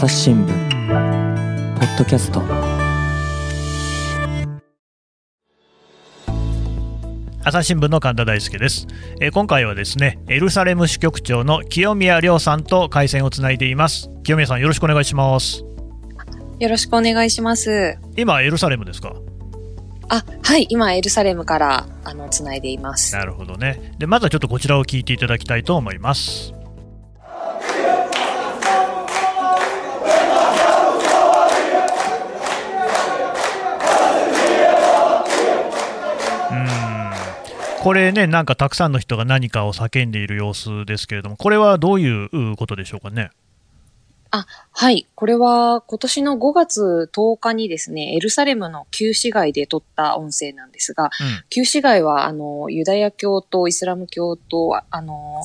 朝日新聞ポッドキャスト。朝日新聞の神田大輔です、えー、今回はですねエルサレム支局長の清宮亮さんと回線をつないでいます。清宮さんよろしくお願いします。よろしくお願いします。今エルサレムですか？あはい今エルサレムからあのつないでいます。なるほどね。でまずはちょっとこちらを聞いていただきたいと思いますこれね、なんかたくさんの人が何かを叫んでいる様子ですけれども、これはどういうことでしょうかね？あ、はい。これは今年の5月10日にですね、エルサレムの旧市街で撮った音声なんですが、うん、旧市街は、あの、ユダヤ教とイスラム教と、あの、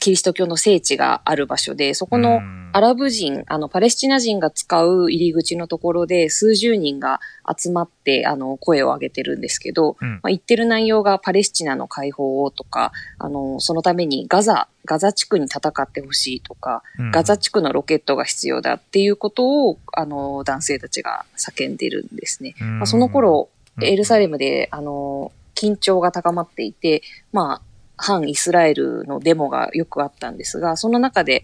キリスト教の聖地がある場所で、そこのアラブ人、あの、パレスチナ人が使う入り口のところで数十人が集まって、あの、声を上げてるんですけど、うん、まあ、言ってる内容がパレスチナの解放をとか、あの、そのためにガザ、ガザ地区に戦ってほしいとか、うん、ガザ地区のロケットが必要だっていうことを、あの、男性たちが叫んでるんですね。まあ、その頃、エルサレムで、あの、緊張が高まっていて、まあ、反イスラエルのデモがよくあったんですが、その中で、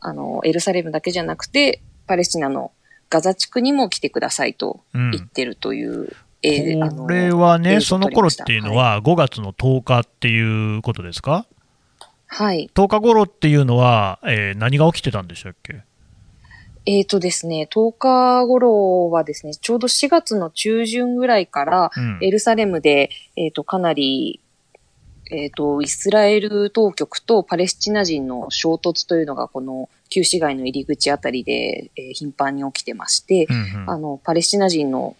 あの、エルサレムだけじゃなくて、パレスチナのガザ地区にも来てくださいと言ってるという、うん、えー、これはね、その頃っていうのは5月の10日っていうことですか？はい。10日頃っていうのは、えー、何が起きてたんでしたっけ？えっ、ー、とですね、10日頃はですね、ちょうど4月の中旬ぐらいから、エルサレムで、えっ、ー、と、かなりえっ、ー、と、イスラエル当局とパレスチナ人の衝突というのが、この旧市街の入り口あたりで、えー、頻繁に起きてまして、うんうん、あの、パレスチナ人の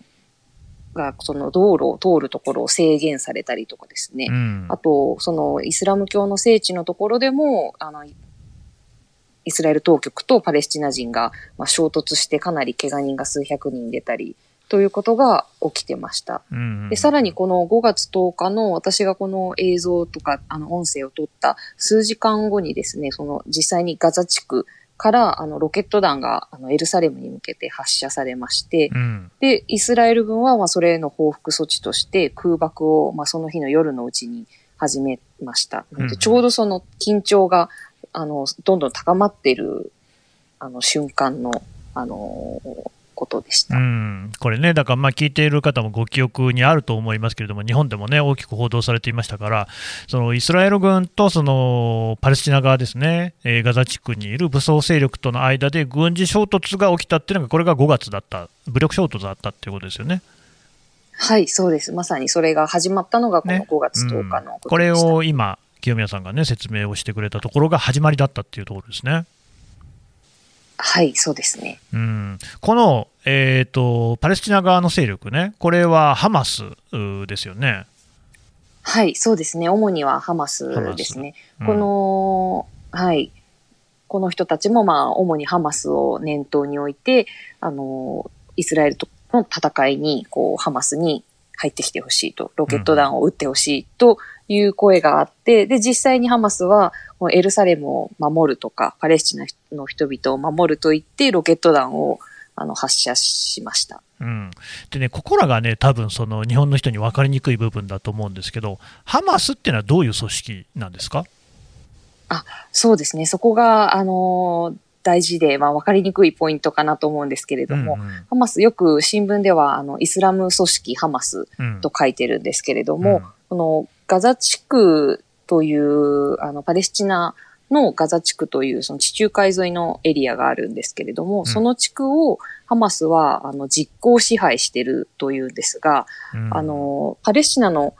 が、その道路を通るところを制限されたりとかですね。うん、あと、そのイスラム教の聖地のところでも、あの、イスラエル当局とパレスチナ人が、まあ、衝突してかなり怪我人が数百人出たり、ということが起きてました。で、さらにこの5月10日の私がこの映像とか、あの、音声を撮った数時間後にですね、その実際にガザ地区からあのロケット弾があのエルサレムに向けて発射されまして、うん、で、イスラエル軍はまあそれへの報復措置として空爆をまあその日の夜のうちに始めました。でちょうどその緊張があのどんどん高まっているあの瞬間のあのことでした。うんこれね、だからまあ聞いている方もご記憶にあると思いますけれども、日本でもね、大きく報道されていましたから、そのイスラエル軍とそのパレスチナ側ですね、えー、ガザ地区にいる武装勢力との間で軍事衝突が起きたっていうのが、これが5月だった、武力衝突だったっていうことですよね。はい、そうです。まさにそれが始まったのがこの5月10日のこ、ねうん、これを今、清宮さんがね、説明をしてくれたところが始まりだったっていうところですね。はい、そうですね。うん、この、えーと、パレスチナ側の勢力ね、これはハマスですよね。はい、そうですね。主にはハマスですね。うん、この、はい。この人たちも、まあ、主にハマスを念頭に置いて、あの、イスラエルとの戦いに、こう、ハマスに入ってきてほしいと、ロケット弾を撃ってほしいという声があって、で、実際にハマスは、エルサレムを守るとか、パレスチナの人々を守ると言って、ロケット弾をあの発射しました。うん、でね、ここらがね、多分その日本の人に分かりにくい部分だと思うんですけど、ハマスっていうのはどういう組織なんですか？あそうですね、そこが、あの大事で、まあ、分かりにくいポイントかなと思うんですけれども、うんうん、ハマス、よく新聞ではあのイスラム組織ハマスと書いてるんですけれども、うん、このガザ地区というあのパレスチナのガザ地区というその地中海沿いのエリアがあるんですけれども、うん、その地区をハマスはあの実効支配しているというんですが、うん、あの、パレスチナの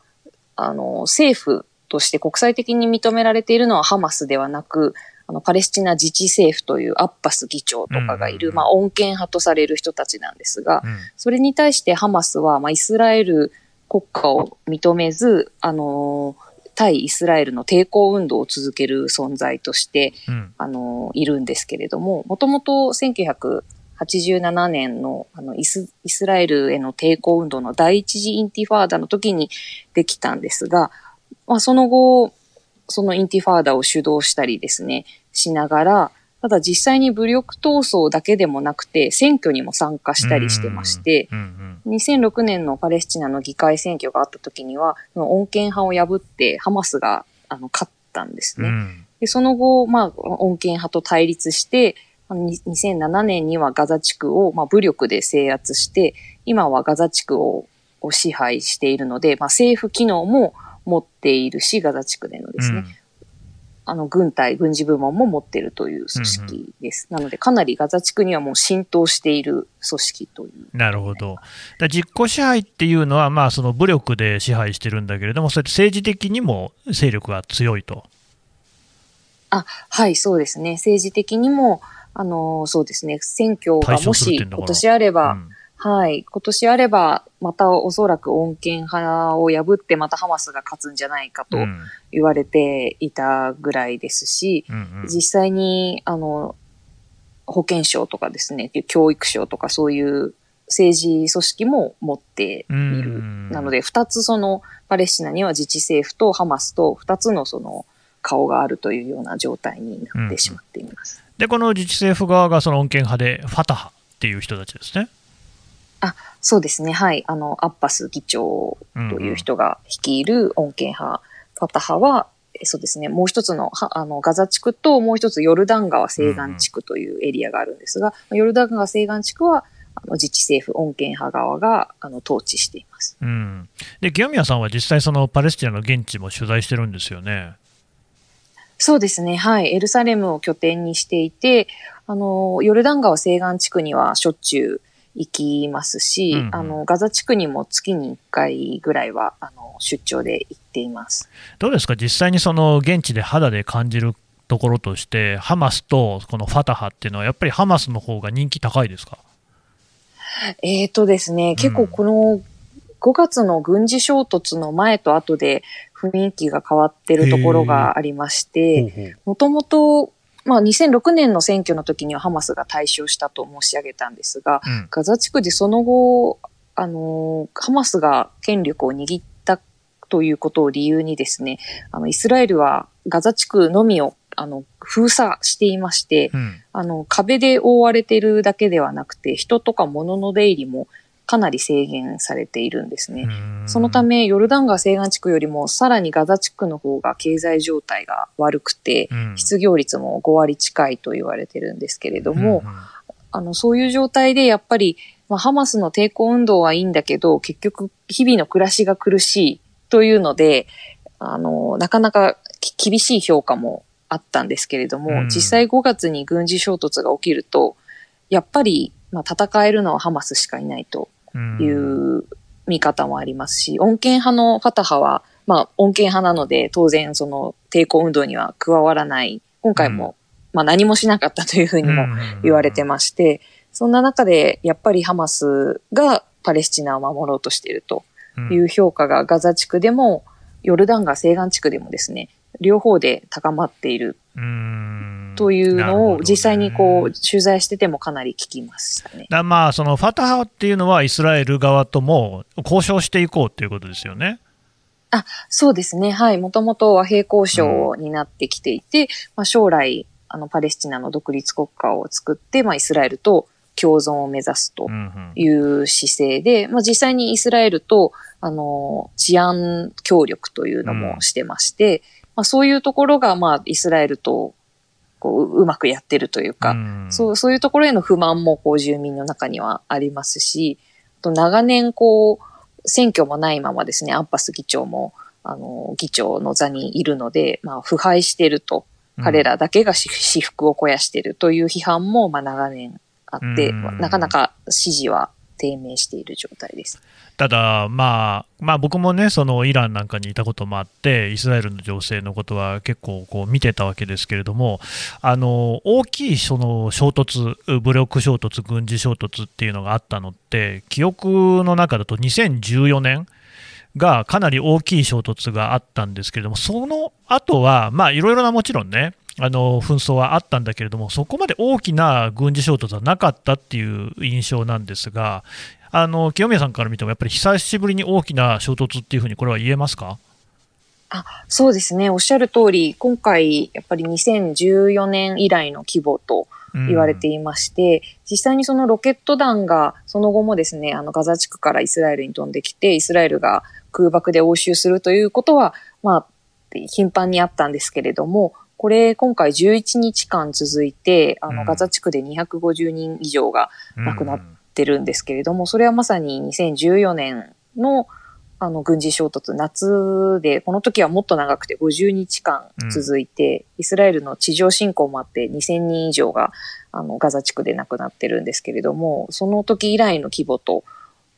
あの政府として国際的に認められているのはハマスではなく、あのパレスチナ自治政府というアッバス議長とかがいる、うん、まあ、穏健派とされる人たちなんですが、それに対してハマスは、まあ、イスラエル国家を認めず、あのー対イスラエルの抵抗運動を続ける存在として、うん、あの、いるんですけれども、もともと1987年のあのイスイスラエルへの抵抗運動の第一次インティファーダの時にできたんですが、まあ、その後、そのインティファーダを主導したりですね、しながら、ただ実際に武力闘争だけでもなくて、選挙にも参加したりしてまして、2006年のパレスチナの議会選挙があった時には、穏健派を破ってハマスがあの勝ったんですね。でその後、まあ、穏健派と対立して、2007年にはガザ地区を、まあ、武力で制圧して、今はガザ地区をを支配しているので、まあ、政府機能も持っているし、ガザ地区でのですね、うん、あの、軍隊、軍事部門も持っているという組織です。うんうん、なので、かなりガザ地区にはもう浸透している組織という。なるほど。だ実効支配っていうのは、まあ、その武力で支配してるんだけれども、そうやって政治的にも勢力が強いと。あ、はい、そうですね。政治的にも、あの、そうですね。選挙がもし今年あれば、うん、はい、今年あれば、またおそらく穏健派を破ってまたハマスが勝つんじゃないかと言われていたぐらいですし、うんうん、実際に、あの、保健省とかですね、教育省とかそういう政治組織も持っている。なので、二つそのパレスチナには自治政府とハマスと二つのその顔があるというような状態になってしまっています。うん、で、この自治政府側がその穏健派で、ファタハっていう人たちですね。あ、そうですね。はい。あの、アッパス議長という人が率いる穏健派、ファタハは、そうですね。もう一つの、あの、ガザ地区ともう一つヨルダン川西岸地区というエリアがあるんですが、ヨルダン川西岸地区は、あの自治政府、穏健派側があの統治しています。うん、で清宮さんは実際、そのパレスチナの現地も取材してるんですよね。そうですね。はい。エルサレムを拠点にしていて、あの、ヨルダン川西岸地区にはしょっちゅう行きますし、うんうん、あの、ガザ地区にも月に1回ぐらいは、あの、出張で行っています。どうですか？実際にその現地で肌で感じるところとして、ハマスとこのファタハっていうのは、やっぱりハマスの方が人気高いですか？えっ、ー、とですね、結構この5月の軍事衝突の前と後で雰囲気が変わってるところがありまして、もともとまあ、2006年の選挙の時にはハマスが対象したと申し上げたんですが、うん、ガザ地区でその後、あの、ハマスが権力を握ったということを理由にですね、あの、イスラエルはガザ地区のみをあの、封鎖していまして、うん、あの、壁で覆われているだけではなくて、人とか物の出入りもかなり制限されているんですね。そのため、ヨルダン川西岸地区よりもさらにガザ地区の方が経済状態が悪くて、失業率も5割近いと言われてるんですけれども、あの、そういう状態でやっぱり、まあ、ハマスの抵抗運動はいいんだけど、結局日々の暮らしが苦しいというので、あの、なかなか厳しい評価もあったんですけれども、実際5月に軍事衝突が起きると、やっぱり、まあ、戦えるのはハマスしかいないという見方もありますし、穏健派のファタハは、まあ、穏健派なので、当然、その、抵抗運動には加わらない。今回も、まあ、何もしなかったというふうにも言われてまして、そんな中で、やっぱりハマスがパレスチナを守ろうとしているという評価がガザ地区でも、ヨルダン川西岸地区でもですね、両方で高まっているというのを実際にこう取材しててもかなり聞きましたね。だまあそのファタハっていうのはイスラエル側とも交渉していこうということですよね。あそうですね。はい。もともと和平交渉になってきていて、うん、まあ、将来、あの、パレスチナの独立国家を作って、まあ、イスラエルと共存を目指すという姿勢で、うんうん、まあ、実際にイスラエルと、あの、治安協力というのもしてまして、うんまあ、そういうところが、まあ、イスラエルと、こう、うまくやってるというか、うん、そう、そういうところへの不満も、こう、住民の中にはありますし、と長年、こう、選挙もないままですね、アッパス議長も、あの、議長の座にいるので、まあ、腐敗してると、彼らだけが私服を肥やしてるという批判も、まあ、長年あって、うん、なかなか支持は低迷している状態です。ただ、まあ、まあ、僕もね、そのイランなんかにいたこともあって、イスラエルの情勢のことは結構こう見てたわけですけれども、あの大きいその衝突、武力衝突、軍事衝突っていうのがあったのって、記憶の中だと2014年がかなり大きい衝突があったんですけれども、その後は、まあ、いろいろなもちろんね、あの紛争はあったんだけれども、そこまで大きな軍事衝突はなかったっていう印象なんですが、あの清宮さんから見ても、やっぱり久しぶりに大きな衝突っていうふうに、これは言えますか？あそうですね。おっしゃる通り、今回、やっぱり2014年以来の規模と言われていまして、うん、実際にそのロケット弾がその後もですね、あのガザ地区からイスラエルに飛んできて、イスラエルが空爆で応酬するということは、まあ、頻繁にあったんですけれども、これ今回11日間続いて、あの、ガザ地区で250人以上が亡くなってるんですけれども、それはまさに2014年のあの、軍事衝突、夏で、この時はもっと長くて50日間続いて、うん、イスラエルの地上侵攻もあって2000人以上が、あの、ガザ地区で亡くなってるんですけれども、その時以来の規模と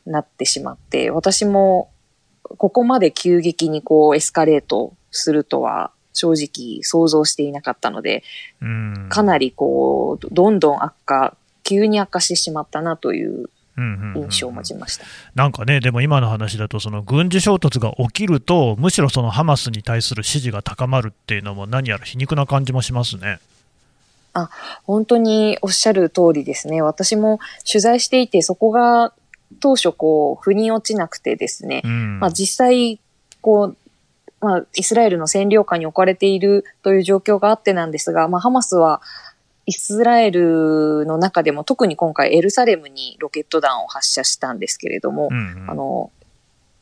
なってしまって、私も、ここまで急激にこう、エスカレートするとは、正直想像していなかったので、うん、かなりこう、どんどん悪化、急に悪化してしまったなという印象を持ちました、なんかね、でも今の話だと、その軍事衝突が起きると、むしろそのハマスに対する支持が高まるっていうのも、何やら皮肉な感じもしますね。あ本当におっしゃる通りですね、私も取材していて、そこが当初、こう、腑に落ちなくてですね、うん、まあ、実際、こう、まあ、イスラエルの占領下に置かれているという状況があってなんですが、まあ、ハマスは、イスラエルの中でも特に今回エルサレムにロケット弾を発射したんですけれども、うんうん、あの、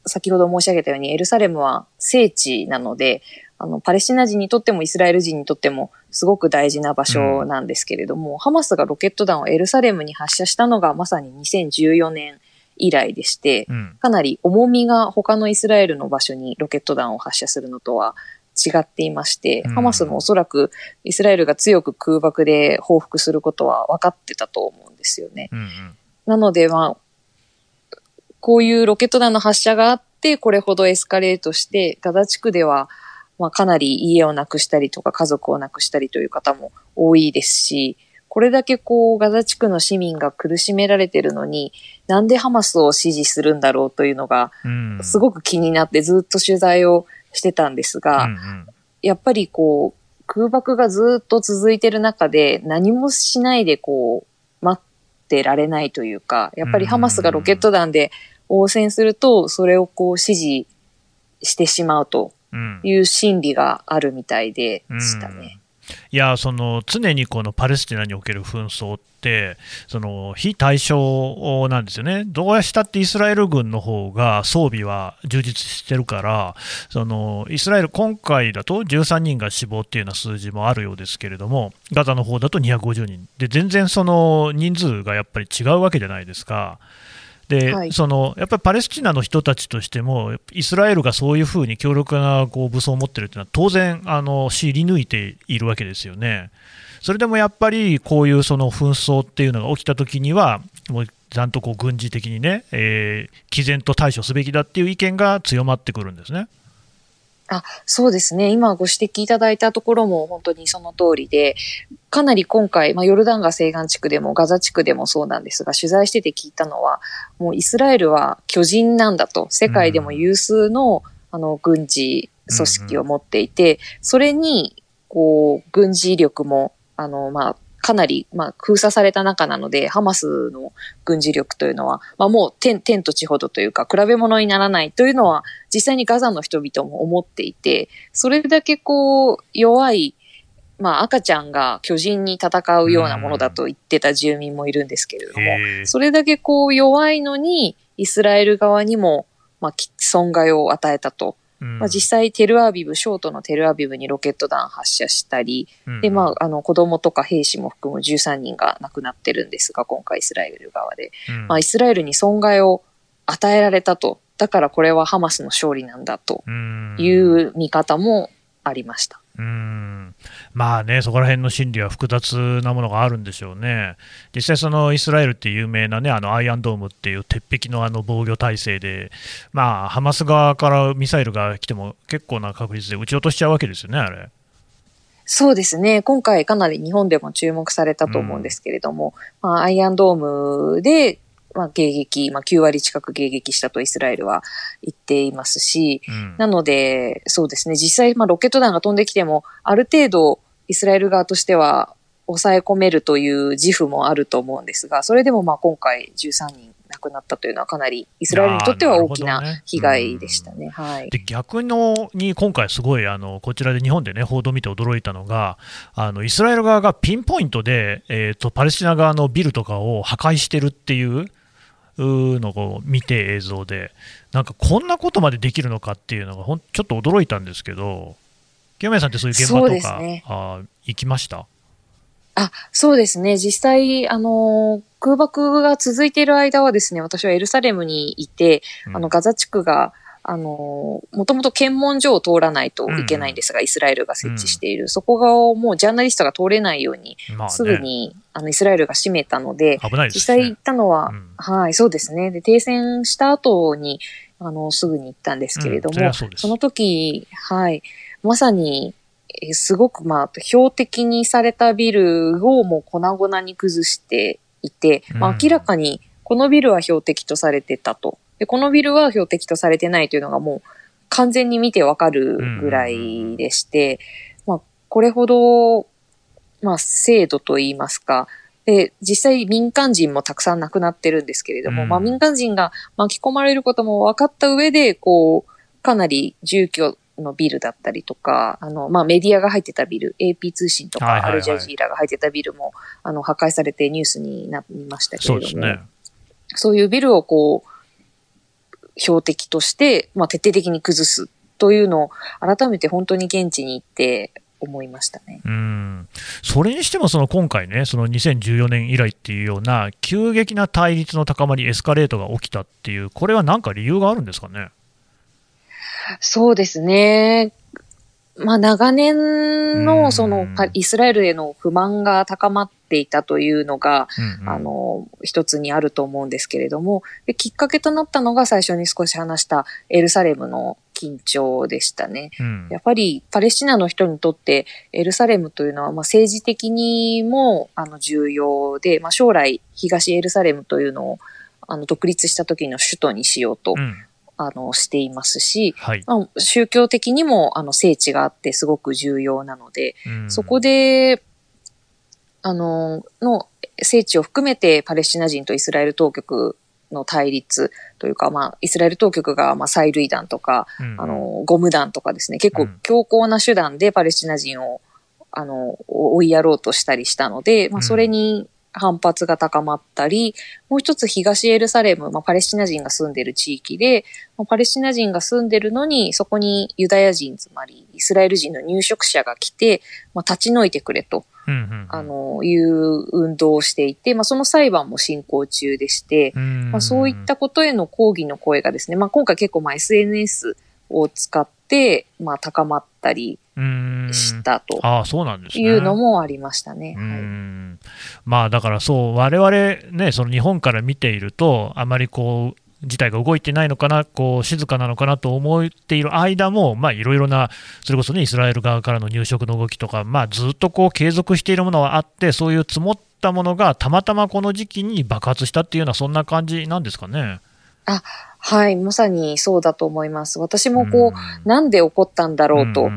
先ほど申し上げたようにエルサレムは聖地なので、あの、パレスチナ人にとってもイスラエル人にとってもすごく大事な場所なんですけれども、うん、ハマスがロケット弾をエルサレムに発射したのがまさに2014年以来でして、うん、かなり重みが他のイスラエルの場所にロケット弾を発射するのとは違っていまして、ハマスもおそらくイスラエルが強く空爆で報復することは分かってたと思うんですよね。うんうん、なので、まあ、こういうロケット弾の発射があって、これほどエスカレートして、ガザ地区では、まあ、かなり家をなくしたりとか家族をなくしたりという方も多いですし、これだけこう、ガザ地区の市民が苦しめられてるのに、なんでハマスを支持するんだろうというのが、すごく気になってずっと取材をしてたんですが、うんうん、やっぱりこう、空爆がずっと続いてる中で何もしないでこう、待ってられないというか、やっぱりハマスがロケット弾で応戦すると、それをこう支持してしまうという心理があるみたいでしたね。いやその常にこのパレスチナにおける紛争って、その非対称なんですよね、どうやしたってイスラエル軍の方が装備は充実してるから、そのイスラエル、今回だと13人が死亡っていうような数字もあるようですけれども、ガザの方だと250人、で全然その人数がやっぱり違うわけじゃないですか。で、はい、そのやっぱりパレスチナの人たちとしても、イスラエルがそういうふうに強力なこう武装を持っているというのは、当然あの、知り抜いているわけですよね。それでもやっぱり、こういうその紛争っていうのが起きたときには、もうちゃんとこう軍事的にね、えー、毅然と対処すべきだっていう意見が強まってくるんですね。あそうですね。今ご指摘いただいたところも本当にその通りで、かなり今回、まあ、ヨルダン川西岸地区でもガザ地区でもそうなんですが、取材してて聞いたのは、もうイスラエルは巨人なんだと、世界でも有数の、あの、軍事組織を持っていて、それに、こう、軍事力も、あの、まあ、かなり、まあ、封鎖された中なので、ハマスの軍事力というのは、まあ、もう天、天と地ほどというか、比べ物にならないというのは、実際にガザの人々も思っていて、それだけこう、弱い、まあ、赤ちゃんが巨人に戦うようなものだと言ってた住民もいるんですけれども、それだけこう、弱いのに、イスラエル側にも、まあ、損害を与えたとまあ、実際テルアビブ、ショートのテルアビブにロケット弾発射したり、うん、で、まあ、あの、子供とか兵士も含む13人が亡くなってるんですが、今回イスラエル側で。うん、まあ、イスラエルに損害を与えられたと。だからこれはハマスの勝利なんだという見方もありました。うんまあね、そこら辺の心理は複雑なものがあるんでしょうね、実際、そのイスラエルって有名なね、あのアイアンドームっていう鉄壁のあの防御体制で、まあ、ハマス側からミサイルが来ても結構な確率で撃ち落としちゃうわけですよね、あれ。そうですね。今回かなり日本でも注目されたと思うんですけれども、うん、まあ、アイアンドームでまあ、迎撃、まあ、9割近く迎撃したとイスラエルは言っていますし、うん、なので、そうですね、実際、まあ、ロケット弾が飛んできても、ある程度、イスラエル側としては、抑え込めるという自負もあると思うんですが、それでもまあ今回13人亡くなったというのはかなりイスラエルにとっては大きな被害でしたね。ねはい、で逆のに今回すごいあのこちらで日本でね報道を見て驚いたのがあのイスラエル側がピンポイントで、えーと、パレスチナ側のビルとかを破壊してるっていうのを見て映像でなんかこんなことまでできるのかっていうのがほんちょっと驚いたんですけど清宮さんってそういう現場とか、ね、あ行きました？あ、そうですね。実際、あの、空爆が続いている間はですね、私はエルサレムにいて、うん、あの、ガザ地区が、あの、もともと検問所を通らないといけないんですが、うん、イスラエルが設置している。うん、そこがもうジャーナリストが通れないように、まあね、すぐに、あの、イスラエルが閉めたので、でね、実際行ったのは、はい、そうですね。で、停戦した後に、あの、すぐに行ったんですけれども、そその時、はい、まさに、えすごくまあ、標的にされたビルをもう粉々に崩していて、まあ、明らかにこのビルは標的とされてたと。で、このビルは標的とされてないというのがもう完全に見てわかるぐらいでして、まあ、これほど、まあ、制度といいますか、で、実際民間人もたくさん亡くなってるんですけれども、まあ民間人が巻き込まれることも分かった上で、こう、かなり住居のビルだったりとか、あの、まあ、メディアが入ってたビル、AP 通信とか、アルジャジーラが入ってたビルも、あの、破壊されてニュースになりましたけれども、そうね、そういうビルをこう、標的として、まあ、徹底的に崩すというのを、改めて本当に現地に行って思いましたね。うんそれにしても、その今回ね、その2014年以来っていうような、急激な対立の高まり、エスカレートが起きたっていう、これは何か理由があるんですかね？そうですね。まあ長年のそのイスラエルへの不満が高まっていたというのが、うんうん、あの、一つにあると思うんですけれどもで、きっかけとなったのが最初に少し話したエルサレムの緊張でしたね。うん、やっぱりパレスチナの人にとってエルサレムというのはまあ政治的にもあの重要で、まあ、将来東エルサレムというのをあの独立した時の首都にしようとあの、していますし、はい、まあ、宗教的にも、あの、聖地があってすごく重要なので、そこで、あの、の聖地を含めてパレスチナ人とイスラエル当局の対立というか、まあ、イスラエル当局が、まあ、催涙弾とか、うん、あの、ゴム弾とかですね、結構強硬な手段でパレスチナ人を、あの、追いやろうとしたりしたので、まあ、それに反発が高まったり、もう一つ東エルサレム、まあ、パレスチナ人が住んでる地域で、まあ、パレスチナ人が住んでるのに、そこにユダヤ人、つまりイスラエル人の入植者が来て、まあ、立ち退いてくれと、あの、いう運動をしていて、まあ、その裁判も進行中でして、まあ、そういったことへの抗議の声がですね、まあ、今回結構まあ SNS を使って、まあ、高まったり、したというのもありましたね。まあだからそう、我々ね、その日本から見ていると、あまりこう、事態が動いてないのかな、こう静かなのかなと思っている間も、いろいろな、それこそね、イスラエル側からの入植の動きとか、まあ、ずっとこう継続しているものはあって、そういう積もったものがたまたまこの時期に爆発したっていうような、そんな感じなんですかね。あはい、まさにそうだと思います。私もこう、うん、なんで起こったんだろうと、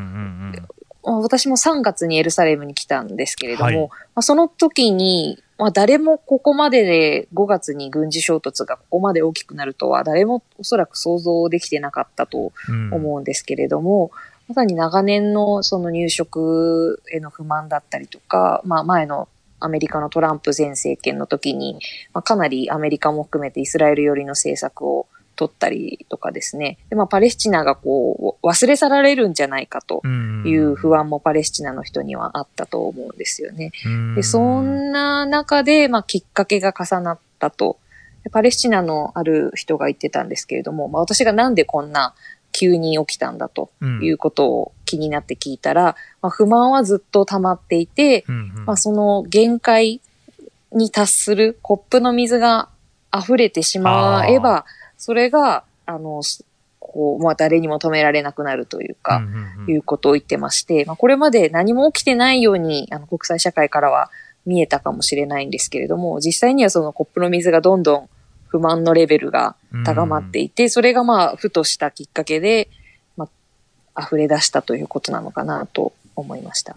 私も3月にエルサレムに来たんですけれども、はい、まあ、その時に、まあ、誰もここまでで5月に軍事衝突がここまで大きくなるとは誰もおそらく想像できてなかったと思うんですけれども、うん、まさに長年のその入植への不満だったりとか、まあ、前のアメリカのトランプ前政権の時に、まあ、かなりアメリカも含めてイスラエル寄りの政策を取ったりとかですね。で、まあ、パレスチナがこう、忘れ去られるんじゃないかという不安もパレスチナの人にはあったと思うんですよね。で、そんな中で、まあ、きっかけが重なったと。パレスチナのある人が言ってたんですけれども、まあ、私がなんでこんな急に起きたんだということを気になって聞いたら、まあ、不満はずっと溜まっていて、まあ、その限界に達するコップの水が溢れてしまえば、それが、あの、こう、まあ、誰にも止められなくなるというか、うんうんうん、いうことを言ってまして、まあ、これまで何も起きてないように、あの、国際社会からは見えたかもしれないんですけれども、実際にはそのコップの水がどんどん不満のレベルが高まっていて、うん、それがまあ、ふとしたきっかけで、まあ、溢れ出したということなのかなと思いました。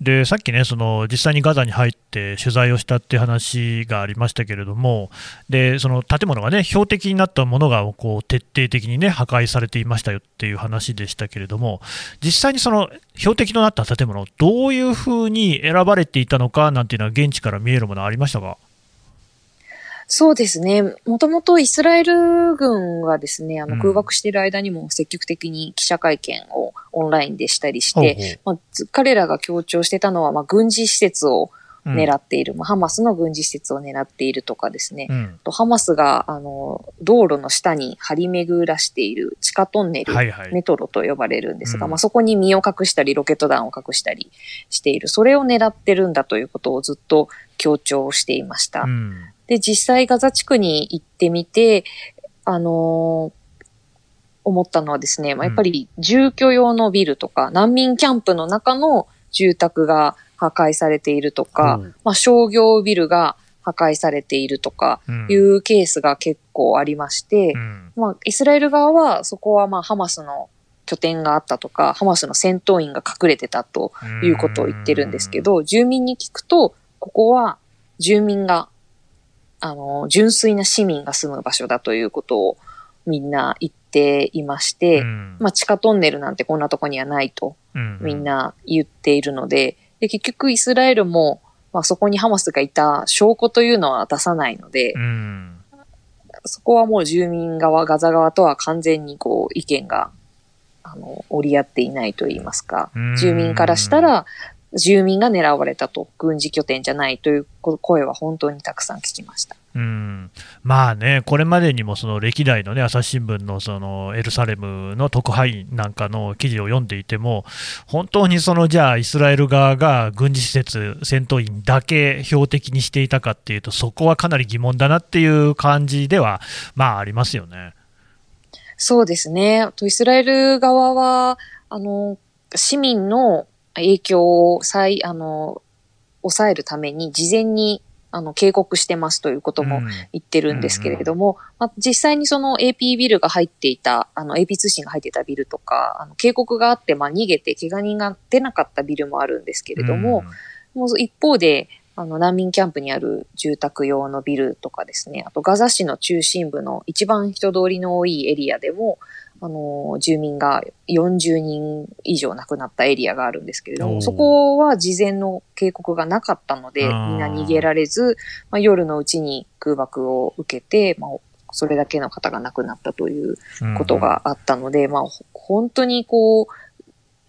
でさっきね、その実際にガザに入って取材をしたっていう話がありましたけれども、でその建物がね、標的になったものがこう徹底的にね、破壊されていましたよっていう話でしたけれども、実際にその標的となった建物、どういうふうに選ばれていたのかなんていうのは、現地から見えるものありましたか？そうですね。もともとイスラエル軍はですね、あの空爆している間にも積極的に記者会見をオンラインでしたりして、まあ、彼らが強調してたのは、まあ、軍事施設を狙っている、うん、まあ、ハマスの軍事施設を狙っているとかですね、うん、とハマスがあの道路の下に張り巡らしている地下トンネル、はいはい、メトロと呼ばれるんですが、うん、まあ、そこに身を隠したりロケット弾を隠したりしている、それを狙ってるんだということをずっと強調していました。で、実際ガザ地区に行ってみて、あのー、思ったのはですね、まあ、やっぱり住居用のビルとか、難民キャンプの中の住宅が破壊されているとか、うん、まあ、商業ビルが破壊されているとかいうケースが結構ありまして、うん、まあ、イスラエル側はそこはまあハマスの拠点があったとか、ハマスの戦闘員が隠れてたということを言ってるんですけど、住民に聞くと、ここは住民があの、純粋な市民が住む場所だということをみんな言っていまして、うん、まあ地下トンネルなんてこんなとこにはないとみんな言っているので、で結局イスラエルも、まあ、そこにハマスがいた証拠というのは出さないので、うん、そこはもう住民側、ガザ側とは完全にこう意見があの折り合っていないと言いますか、住民からしたら住民が狙われたと、軍事拠点じゃないという声は本当にたくさん聞きました。うんまあね、これまでにもその歴代の、ね、朝日新聞のそのエルサレムの特派員なんかの記事を読んでいても、本当にそのじゃあ、イスラエル側が軍事施設、戦闘員だけ標的にしていたかっていうと、そこはかなり疑問だなっていう感じでは、まあ、ありますよね。そうですね。イスラエル側は、あの、市民の影響を再、あの、抑えるために事前にあの、警告してますということも言ってるんですけれども、うんうんまあ、実際にその AP ビルが入っていた、あの AP 通信が入っていたビルとか、あの警告があって、まあ、逃げて怪我人が出なかったビルもあるんですけれども、うん、もう一方で、あの、難民キャンプにある住宅用のビルとかですね、あとガザ市の中心部の一番人通りの多いエリアでも、あの、住民が40人以上亡くなったエリアがあるんですけれども、そこは事前の警告がなかったので、みんな逃げられず、まあ、夜のうちに空爆を受けて、まあ、それだけの方が亡くなったということがあったので、うん、まあ、本当にこう、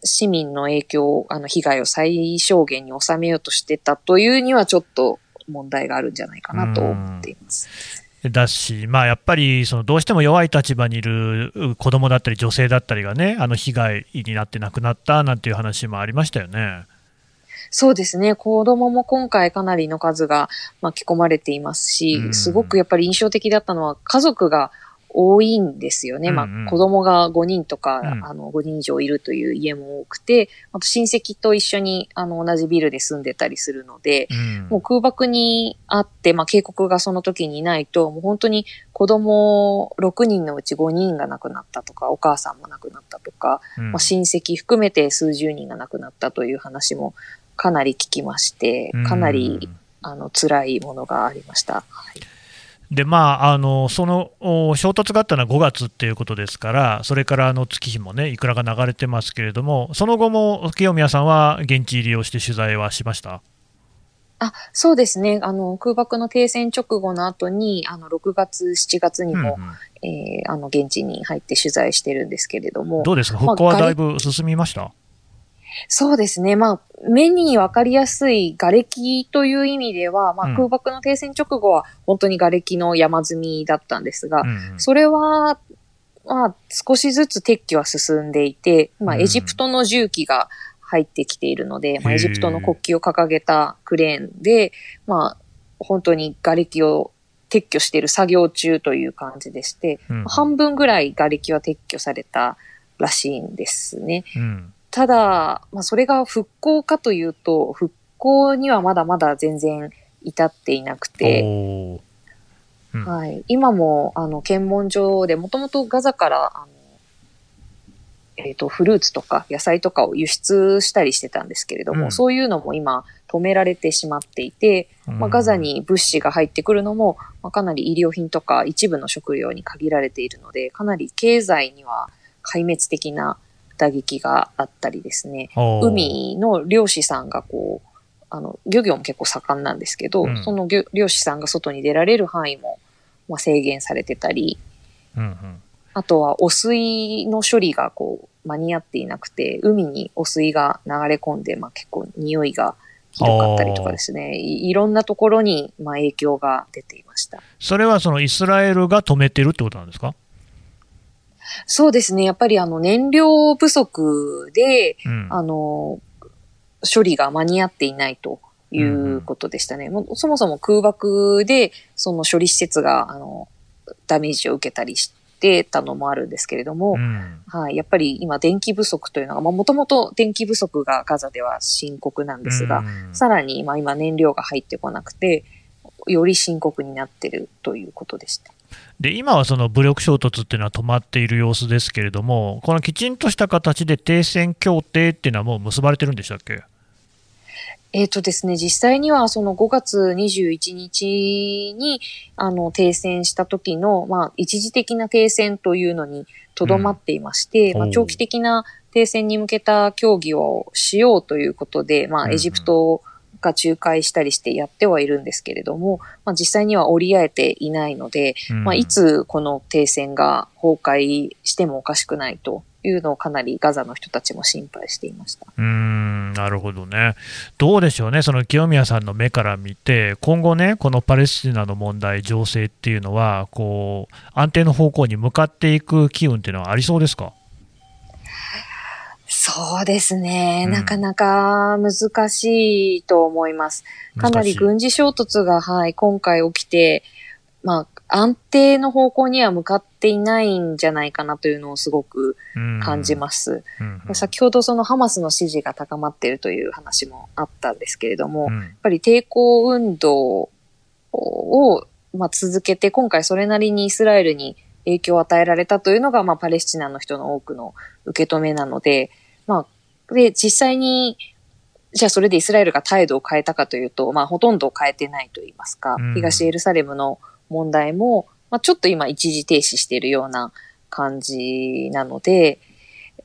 市民の影響、あの、被害を最小限に収めようとしてたというにはちょっと問題があるんじゃないかなと思っています。だし、まあ、やっぱりそのどうしても弱い立場にいる子供だったり女性だったりがね、あの被害になって亡くなったなんていう話もありましたよね。そうですね。子供も今回かなりの数が巻き込まれていますし、すごくやっぱり印象的だったのは家族が多いんですよね。まあ、子供が5人とか、うん、あの、5人以上いるという家も多くて、あと親戚と一緒に、あの、同じビルで住んでたりするので、うん、もう空爆にあって、まあ、警告がその時にないと、もう本当に子供6人のうち5人が亡くなったとか、お母さんも亡くなったとか、うん、まあ、親戚含めて数十人が亡くなったという話もかなり聞きまして、かなり、あの、辛いものがありました。はいでまあ、あのその衝突があったのは5月っていうことですから、それからあの月日もね、いくらか流れてますけれども、その後も清宮さんは現地入りをして取材はしました？あそうですね。あの、空爆の停戦直後の後に、あの6月、7月にも、うんうん、えー、あの現地に入って取材してるんですけれども、どうですか、復興はだいぶ進みました、まあそうですね。まあ、目にわかりやすい瓦礫という意味では、まあ、空爆の停戦直後は本当に瓦礫の山積みだったんですが、うん、それは、まあ、少しずつ撤去は進んでいて、まあ、エジプトの重機が入ってきているので、うん、まあ、エジプトの国旗を掲げたクレーンで、まあ、本当に瓦礫を撤去している作業中という感じでして、うん、半分ぐらい瓦礫は撤去されたらしいんですね。うん、ただ、まあ、それが復興かというと、復興にはまだまだ全然至っていなくて、うん、はい、今もあの検問所でもともとガザからあのえっ、ー、と、フルーツとか野菜とかを輸出したりしてたんですけれども、うん、そういうのも今止められてしまっていて、まあ、ガザに物資が入ってくるのも、まあ、かなり医療品とか一部の食料に限られているので、かなり経済には壊滅的な打撃があったりですね、海の漁師さんがこう、あの、漁業も結構盛んなんですけど、うん、その漁師さんが外に出られる範囲も、まあ、制限されてたり、うんうん。あとは汚水の処理がこう間に合っていなくて、海に汚水が流れ込んで、まあ、結構匂いがひどかったりとかですね、いろんなところにまあ影響が出ていました。それはそのイスラエルが止めてるってことなんですか？そうですね。やっぱりあの燃料不足で、うん、あの、処理が間に合っていないということでしたね。うん、そもそも空爆で、その処理施設が、あの、ダメージを受けたりしってたのもあるんですけれども、うん、はい、やっぱり今電気不足というのが、もともと電気不足がガザでは深刻なんですが、うん、さらにまあ今燃料が入ってこなくて、より深刻になってるということでした。で今はその武力衝突っていうのは止まっている様子ですけれども、このきちんとした形で停戦協定っていうのはもう結ばれてるんでしたっけ？えっ、ー、とですね、実際にはその5月21日に、あの、停戦した時の、まあ、一時的な停戦というのにとどまっていまして、うん、まあ、長期的な停戦に向けた協議をしようということで、まあ、エジプトが仲介したりしてやってはいるんですけれども、まあ、実際には折り合えていないので、うん、まあ、いつこの停戦が崩壊してもおかしくないというのをかなりガザの人たちも心配していました。うんなるほどね、どうでしょうね、その清宮さんの目から見て、今後ね、このパレスチナの問題、情勢っていうのは、こう安定の方向に向かっていく機運っていうのはありそうですか？そうですね、うん、なかなか難しいと思います。かなり軍事衝突が、はい、今回起きて、まあ、安定の方向には向かっていないんじゃないかなというのをすごく感じます。うんうん、先ほどそのハマスの支持が高まっているという話もあったんですけれども、うん、やっぱり抵抗運動を、まあ、続けて、今回それなりにイスラエルに影響を与えられたというのが、まあ、パレスチナの人の多くの受け止めなので、まあ、で、実際に、じゃあそれでイスラエルが態度を変えたかというと、まあ、ほとんど変えてないと言いますか、東エルサレムの問題も、まあ、ちょっと今一時停止しているような感じなので、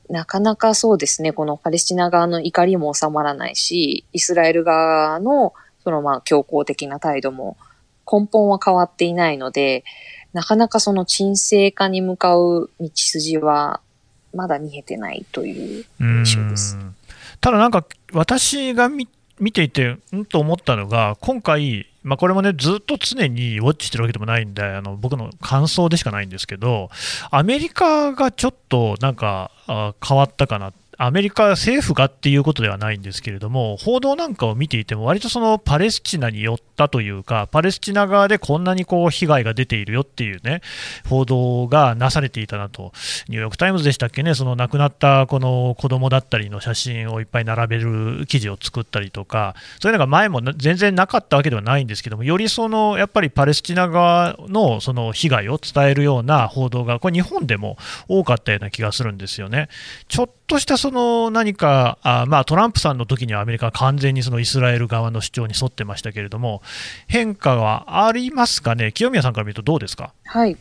なかなかそうですね、このパレスチナ側の怒りも収まらないし、イスラエル側のそのまあ強硬的な態度も根本は変わっていないので、なかなかその沈静化に向かう道筋はまだ見えてないという印象です。ただなんか私が見ていて、うんと思ったのが、今回、まあ、これもね、ずっと常にウォッチしてるわけでもないんで、あの僕の感想でしかないんですけど、アメリカがちょっとなんか変わったかなってアメリカ政府がっていうことではないんですけれども、報道なんかを見ていても、割とそのパレスチナによったというか、パレスチナ側でこんなにこう被害が出ているよっていうね、報道がなされていたなと、ニューヨーク・タイムズでしたっけね、その亡くなったこの子供だったりの写真をいっぱい並べる記事を作ったりとか、そういうのが前も全然なかったわけではないんですけども、よりそのやっぱりパレスチナ側のその被害を伝えるような報道が、これ、日本でも多かったような気がするんですよね。ちょっとしたその何か、あまあ、トランプさんの時にはアメリカは完全にそのイスラエル側の主張に沿ってましたけれども、変化はありますかね、清宮さんから見るとどうですか？はい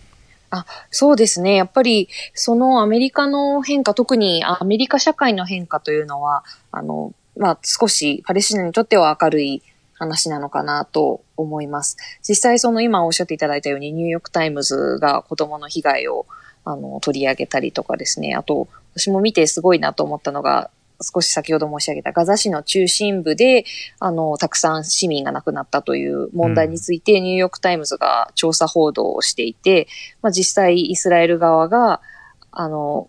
あそうですね。やっぱり、そのアメリカの変化、特にアメリカ社会の変化というのは、あの、まあ、少しパレスチナにとっては明るい話なのかなと思います。実際その今おっしゃっていただいたようにニューヨークタイムズが子供の被害をあの取り上げたりとかですね、あと私も見てすごいなと思ったのが、少し先ほど申し上げたガザ市の中心部で、あの、たくさん市民が亡くなったという問題について、ニューヨークタイムズが調査報道をしていて、まあ、実際イスラエル側が、あの、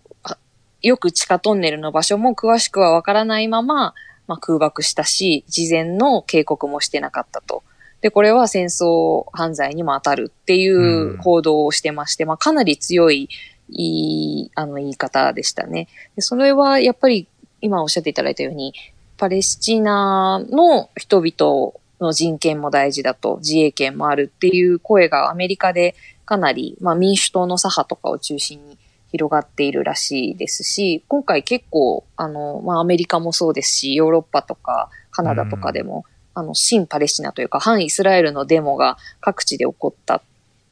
よく地下トンネルの場所も詳しくはわからないまま、まあ、空爆したし、事前の警告もしてなかったと。で、これは戦争犯罪にも当たるっていう報道をしてまして、まあ、かなり強い、いい、あの、言い方でしたね。でそれはやっぱり今おっしゃっていただいたように、パレスチナの人々の人権も大事だと、自衛権もあるっていう声がアメリカでかなり、まあ民主党の左派とかを中心に広がっているらしいですし、今回結構、あの、まあアメリカもそうですし、ヨーロッパとかカナダとかでも、あの、新パレスチナというか反イスラエルのデモが各地で起こったっ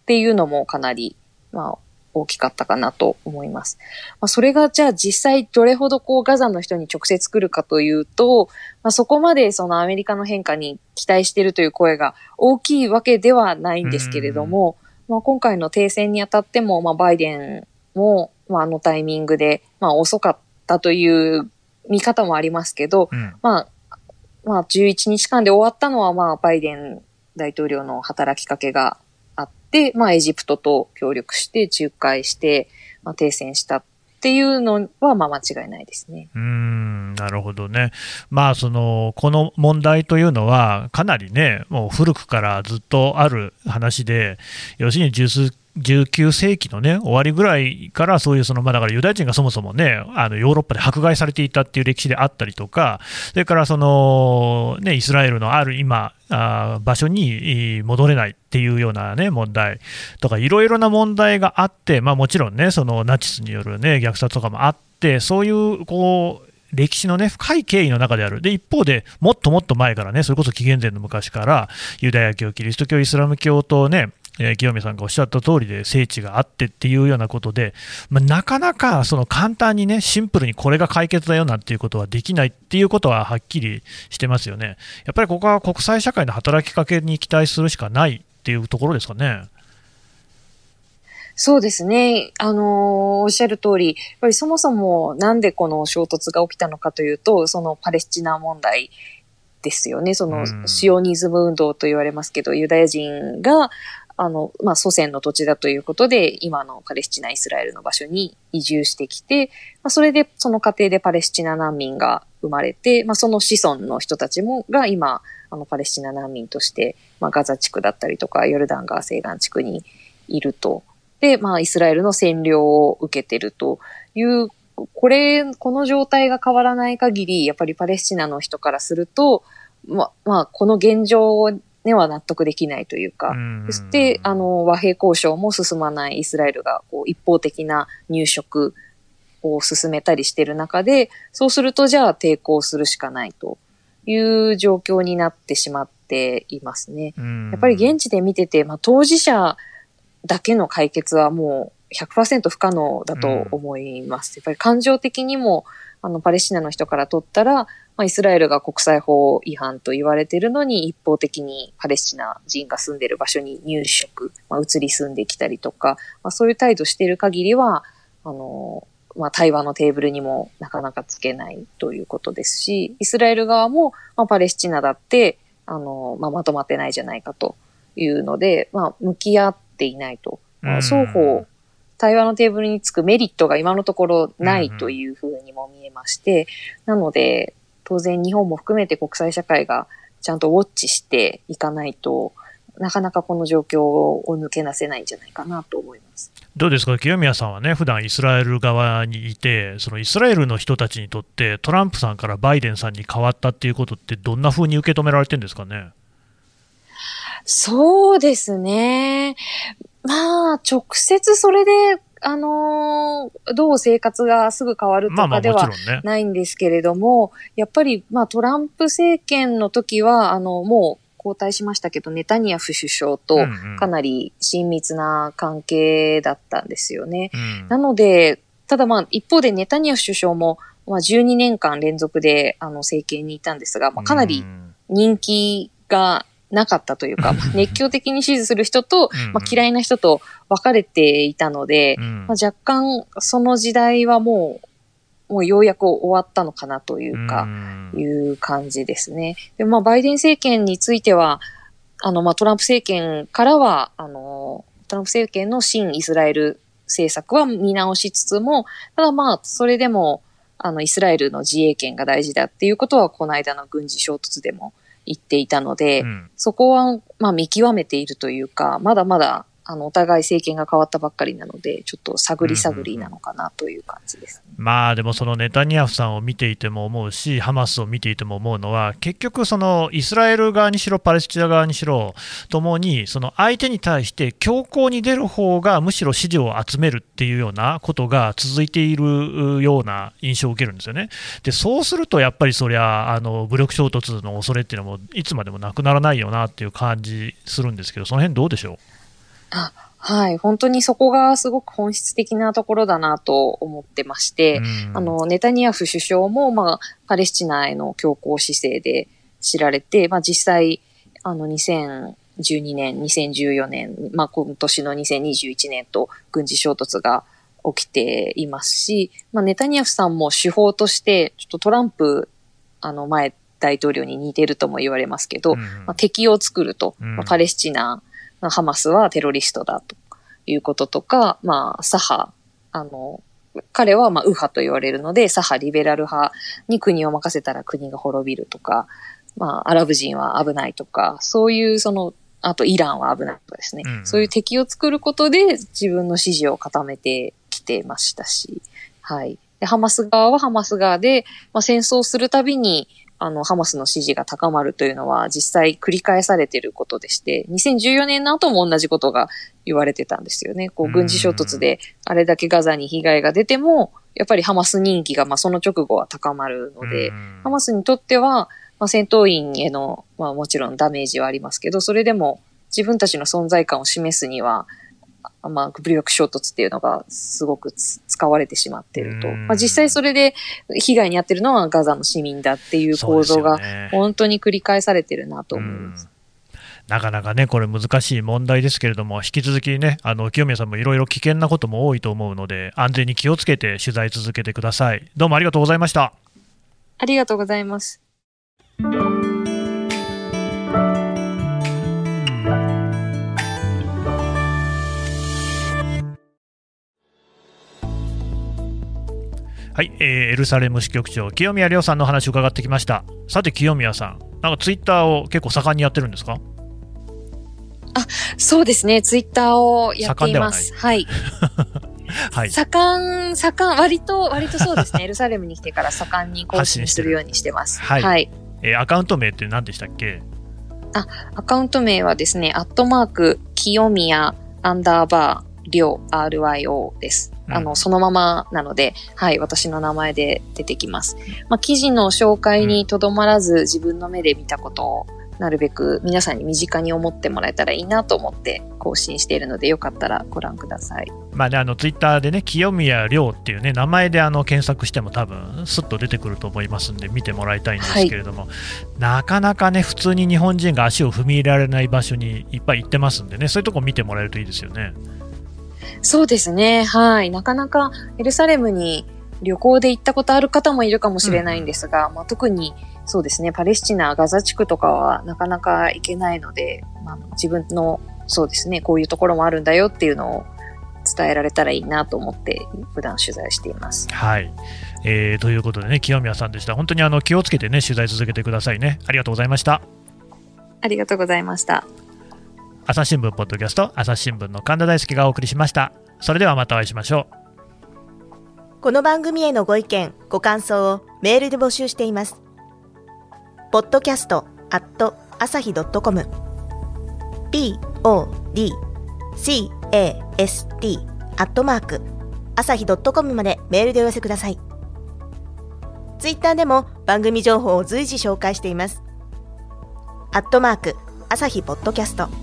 ていうのもかなり、まあ大きかったかなと思います。まあ、それがじゃあ実際どれほどこうガザの人に直接来るかというと、まあ、そこまでそのアメリカの変化に期待しているという声が大きいわけではないんですけれども、まあ、今回の停戦にあたっても、まあ、バイデンも、まあ、あのタイミングで、まあ、遅かったという見方もありますけど、うん、まあ、まあ、11日間で終わったのは、まあ、バイデン大統領の働きかけがで、まあ、エジプトと協力して仲介して、まあ、停戦したっていうのは、まあ、間違いないですね。うんなるほどね、まあ、そのこの問題というのは、かなりね、もう古くからずっとある話で、要するに十数19世紀の、ね、終わりぐらいからそういうその、まあ、だからユダヤ人がそもそも、ね、あのヨーロッパで迫害されていたっていう歴史であったりとか、それからその、ね、イスラエルのある今、あ場所に戻れないっていうような、ね、問題とか、いろいろな問題があって、まあ、もちろんね、そのナチスによる、ね、虐殺とかもあって、そういうこう歴史のね、深い経緯の中である。で、一方で、もっともっと前からね、それこそ紀元前の昔から、ユダヤ教、キリスト教、イスラム教とね、えー、清美さんがおっしゃった通りで聖地があってっていうようなことで、まあ、なかなかその簡単にね、シンプルにこれが解決だよなんていうことはできないっていうことははっきりしてますよね。やっぱりここは国際社会の働きかけに期待するしかないっていうところですかね。そうですね。あのー、おっしゃる通り、やっぱりそもそもなんでこの衝突が起きたのかというと、そのパレスチナ問題ですよね。そのシオニズム運動と言われますけど、ユダヤ人があの、まあ、祖先の土地だということで、今のパレスチナ、イスラエルの場所に移住してきて、まあ、それで、その過程でパレスチナ難民が生まれて、まあ、その子孫の人たちも、が今、あの、パレスチナ難民として、まあ、ガザ地区だったりとか、ヨルダン川西岸地区にいると。で、まあ、イスラエルの占領を受けてるという、これ、この状態が変わらない限り、やっぱりパレスチナの人からすると、ま、まあ、この現状ねは納得できないというか、そして、あの、和平交渉も進まないイスラエルが、こう、一方的な入植を進めたりしてる中で、そうすると、じゃあ抵抗するしかないという状況になってしまっていますね。やっぱり現地で見てて、まあ、当事者だけの解決はもう100%不可能だと思います。やっぱり感情的にも、あの、パレスチナの人から取ったら、まあ、イスラエルが国際法違反と言われてるのに、一方的にパレスチナ人が住んでる場所に入植、まあ、移り住んできたりとか、まあ、そういう態度している限りは、あの、まあ、対話のテーブルにもなかなかつけないということですし、イスラエル側も、まあ、パレスチナだって、あの、まあ、まとまってないじゃないかというので、まあ、向き合っていないと。まあ、双方、対話のテーブルにつくメリットが今のところないというふうにも見えまして、なので、当然日本も含めて国際社会がちゃんとウォッチしていかないと、なかなかこの状況を抜け出せないんじゃないかなと思います。どうですか、清宮さんはね、普段イスラエル側にいて、そのイスラエルの人たちにとって、トランプさんからバイデンさんに変わったっていうことって、どんなふうに受け止められてるんですかね？そうですね。まあ、直接それであのー、どう生活がすぐ変わるとかではないんですけれども、まあまあね、やっぱり、まあトランプ政権の時は、あの、もう交代しましたけど、ネタニヤフ首相とかなり親密な関係だったんですよね。うん。うん、なので、ただまあ一方でネタニヤフ首相も、まあ12年間連続であの政権にいたんですが、まあかなり人気がなかったというか、熱狂的に支持する人と、まあ、嫌いな人と分かれていたので、まあ、若干その時代はもう、もうようやく終わったのかなというか、いう感じですね。で、まあ、バイデン政権については、あの、まあ、トランプ政権からは、あの、トランプ政権の新イスラエル政策は見直しつつも、ただまあ、それでも、あの、イスラエルの自衛権が大事だっていうことは、この間の軍事衝突でも言っていたので、うん、そこは、まあ見極めているというか、まだまだあの、お互い政権が変わったばっかりなので、ちょっと探り探りなのかなという感じです、ねまあでも、そのネタニヤフさんを見ていても思うし、ハマスを見ていても思うのは、結局、そのイスラエル側にしろ、パレスチナ側にしろ、ともに、その相手に対して強硬に出る方がむしろ支持を集めるっていうようなことが続いているような印象を受けるんですよね。で、そうすると、やっぱりそりゃ、あの武力衝突の恐れっていうのも、いつまでもなくならないよなっていう感じするんですけど、その辺どうでしょう？あはい、本当にそこがすごく本質的なところだなと思ってまして、あの、ネタニヤフ首相も、まあ、パレスチナへの強硬姿勢で知られて、まあ、実際、あの、2012年、2014年、まあ、今年の2021年と軍事衝突が起きていますし、まあ、ネタニヤフさんも手法として、ちょっとトランプ、あの、前大統領に似てるとも言われますけど、まあ、敵を作ると、まあ、パレスチナ、ハマスはテロリストだということとか、まあ、左派、あの、彼はまあ右派と言われるので、左派リベラル派に国を任せたら国が滅びるとか、まあ、アラブ人は危ないとか、そういうその、あとイランは危ないとかですね、うんうん、そういう敵を作ることで自分の支持を固めてきてましたし、はい。でハマス側はハマス側で、まあ、戦争するたびに、あの、ハマスの支持が高まるというのは実際繰り返されていることでして、2014年の後も同じことが言われてたんですよね。こう、軍事衝突であれだけガザに被害が出ても、やっぱりハマス人気が、まあ、その直後は高まるので、ハマスにとっては、まあ、戦闘員への、まあ、もちろんダメージはありますけど、それでも自分たちの存在感を示すには、まあ、武力衝突っていうのがすごく使われてしまっていると。まあ、実際それで被害に遭ってるのはガザの市民だっていう構造が本当に繰り返されてるなと思います。なかなかね、これ難しい問題ですけれども、引き続きね、あの清宮さんもいろいろ危険なことも多いと思うので、安全に気をつけて取材続けてください。どうもありがとうございました。ありがとうございます。はい、えー、エルサレム支局長、清宮亮さんの話を伺ってきました。さて、清宮さん、なんかツイッターを結構盛んにやってるんですか？あ、そうですね、ツイッターをやっています。はい。はい、盛ん、盛ん、割と、割とそうですね、エルサレムに来てから盛んに更新するようにしてます。はい。はい、えー、アカウント名って何でしたっけ？あ、アカウント名はですね、アットマーク、清宮、アンダーバー、りょう、RYO です。あの、そのままなので、はい、私の名前で出てきます。まあ、記事の紹介にとどまらず、自分の目で見たことを、なるべく皆さんに身近に思ってもらえたらいいなと思って更新しているので、よかったらご覧ください。まあね、あのツイッターでね、清宮亮っていうね、名前であの検索しても多分、すっと出てくると思いますんで、見てもらいたいんですけれども、はい、なかなかね、普通に日本人が足を踏み入れられない場所にいっぱい行ってますんでね、そういうとこ見てもらえるといいですよね。そうですね。はい。なかなかエルサレムに旅行で行ったことある方もいるかもしれないんですが、うん、まあ、特にそうですね、パレスチナ、ガザ地区とかはなかなか行けないので、まあ、自分のそうですね、こういうところもあるんだよっていうのを伝えられたらいいなと思って普段取材しています。はい。えー、ということでね、清宮さんでした。本当にあの気をつけてね、取材続けてくださいね。ありがとうございました。ありがとうございました。朝日新聞ポッドキャスト朝日新聞の神田大輔がお送りしました。それではまたお会いしましょう。この番組へのご意見ご感想をメールで募集しています。ポッドキャストアット朝日ドットコム。podcast アットマーク朝日ドットコムまでメールでお寄せください。ツイッターでも番組情報を随時紹介しています。アットマーク朝日ポッドキャスト。